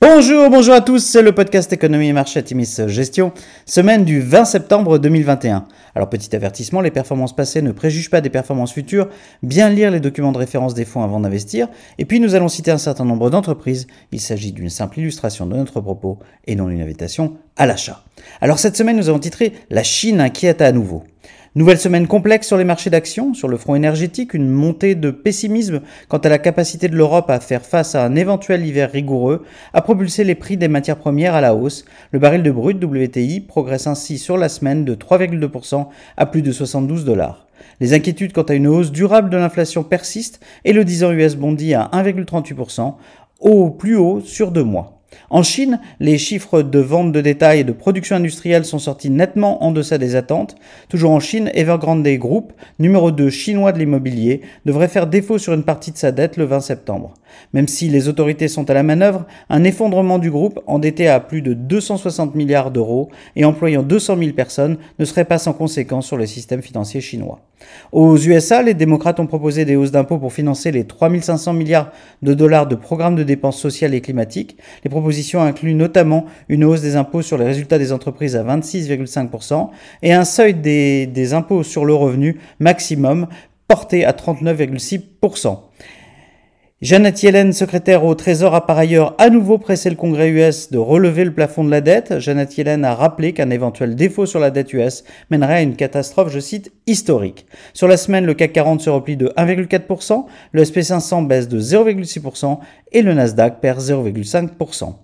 Bonjour, bonjour à tous, c'est le podcast Économie et Marché Timis Gestion, semaine du 20 septembre 2021. Alors petit avertissement, les performances passées ne préjugent pas des performances futures, bien lire les documents de référence des fonds avant d'investir, et puis nous allons citer un certain nombre d'entreprises, il s'agit d'une simple illustration de notre propos et non une invitation à l'achat. Alors cette semaine nous avons titré La Chine inquiète à nouveau. Nouvelle semaine complexe sur les marchés d'actions, sur le front énergétique, une montée de pessimisme quant à la capacité de l'Europe à faire face à un éventuel hiver rigoureux, a propulsé les prix des matières premières à la hausse. Le baril de brut WTI progresse ainsi sur la semaine de 3,2% à plus de 72 dollars. Les inquiétudes quant à une hausse durable de l'inflation persistent et le 10 ans US bondit à 1,38%, au plus haut sur deux mois. En Chine, les chiffres de vente de détail et de production industrielle sont sortis nettement en deçà des attentes. Toujours en Chine, Evergrande Group, numéro 2 chinois de l'immobilier, devrait faire défaut sur une partie de sa dette le 20 septembre. Même si les autorités sont à la manœuvre, un effondrement du groupe, endetté à plus de 260 milliards d'euros et employant 200 000 personnes, ne serait pas sans conséquence sur le système financier chinois. Aux USA, les démocrates ont proposé des hausses d'impôts pour financer les 3500 milliards de dollars de programmes de dépenses sociales et climatiques. Propositions incluent notamment une hausse des impôts sur les résultats des entreprises à 26,5% et un seuil des impôts sur le revenu maximum porté à 39,6%. Janet Yellen, secrétaire au Trésor, a par ailleurs à nouveau pressé le Congrès US de relever le plafond de la dette. Janet Yellen a rappelé qu'un éventuel défaut sur la dette US mènerait à une catastrophe, je cite, historique. Sur la semaine, le CAC 40 se replie de 1,4%, le SP500 baisse de 0,6% et le Nasdaq perd 0,5%.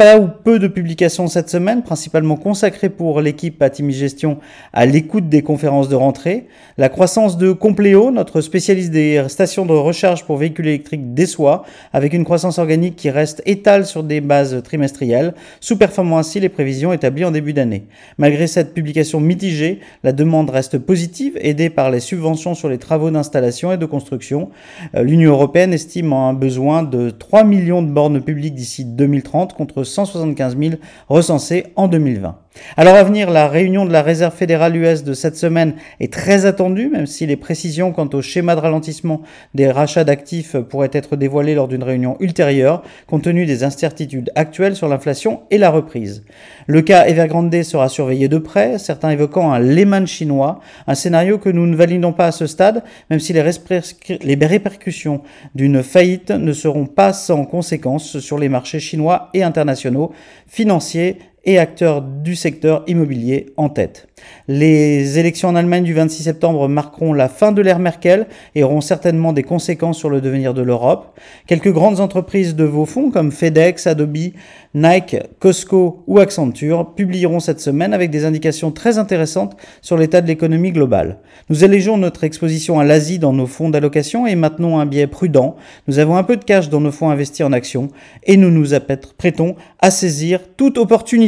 Pas ou peu de publications cette semaine, principalement consacrées pour l'équipe Atimi Gestion à l'écoute des conférences de rentrée. La croissance de Compléo, notre spécialiste des stations de recharge pour véhicules électriques déçoit, avec une croissance organique qui reste étale sur des bases trimestrielles, sous-performant ainsi les prévisions établies en début d'année. Malgré cette publication mitigée, la demande reste positive, aidée par les subventions sur les travaux d'installation et de construction. Euh, L'Union européenne estime un besoin de 3 millions de bornes publiques d'ici 2030 contre 175 000 recensés en 2020. Alors à venir, la réunion de la Réserve fédérale US de cette semaine est très attendue, même si les précisions quant au schéma de ralentissement des rachats d'actifs pourraient être dévoilées lors d'une réunion ultérieure, compte tenu des incertitudes actuelles sur l'inflation et la reprise. Le cas Evergrande sera surveillé de près, certains évoquant un Lehman chinois, un scénario que nous ne validons pas à ce stade, même si les, les répercussions d'une faillite ne seront pas sans conséquences sur les marchés chinois et internationaux, financiers et acteurs du secteur immobilier en tête. Les élections en Allemagne du 26 septembre marqueront la fin de l'ère Merkel et auront certainement des conséquences sur le devenir de l'Europe. Quelques grandes entreprises de vos fonds comme FedEx, Adobe, Nike, Costco ou Accenture publieront cette semaine avec des indications très intéressantes sur l'état de l'économie globale. Nous allégeons notre exposition à l'Asie dans nos fonds d'allocation et maintenons un biais prudent. Nous avons un peu de cash dans nos fonds investis en actions et nous nous apprêtons à saisir toute opportunité.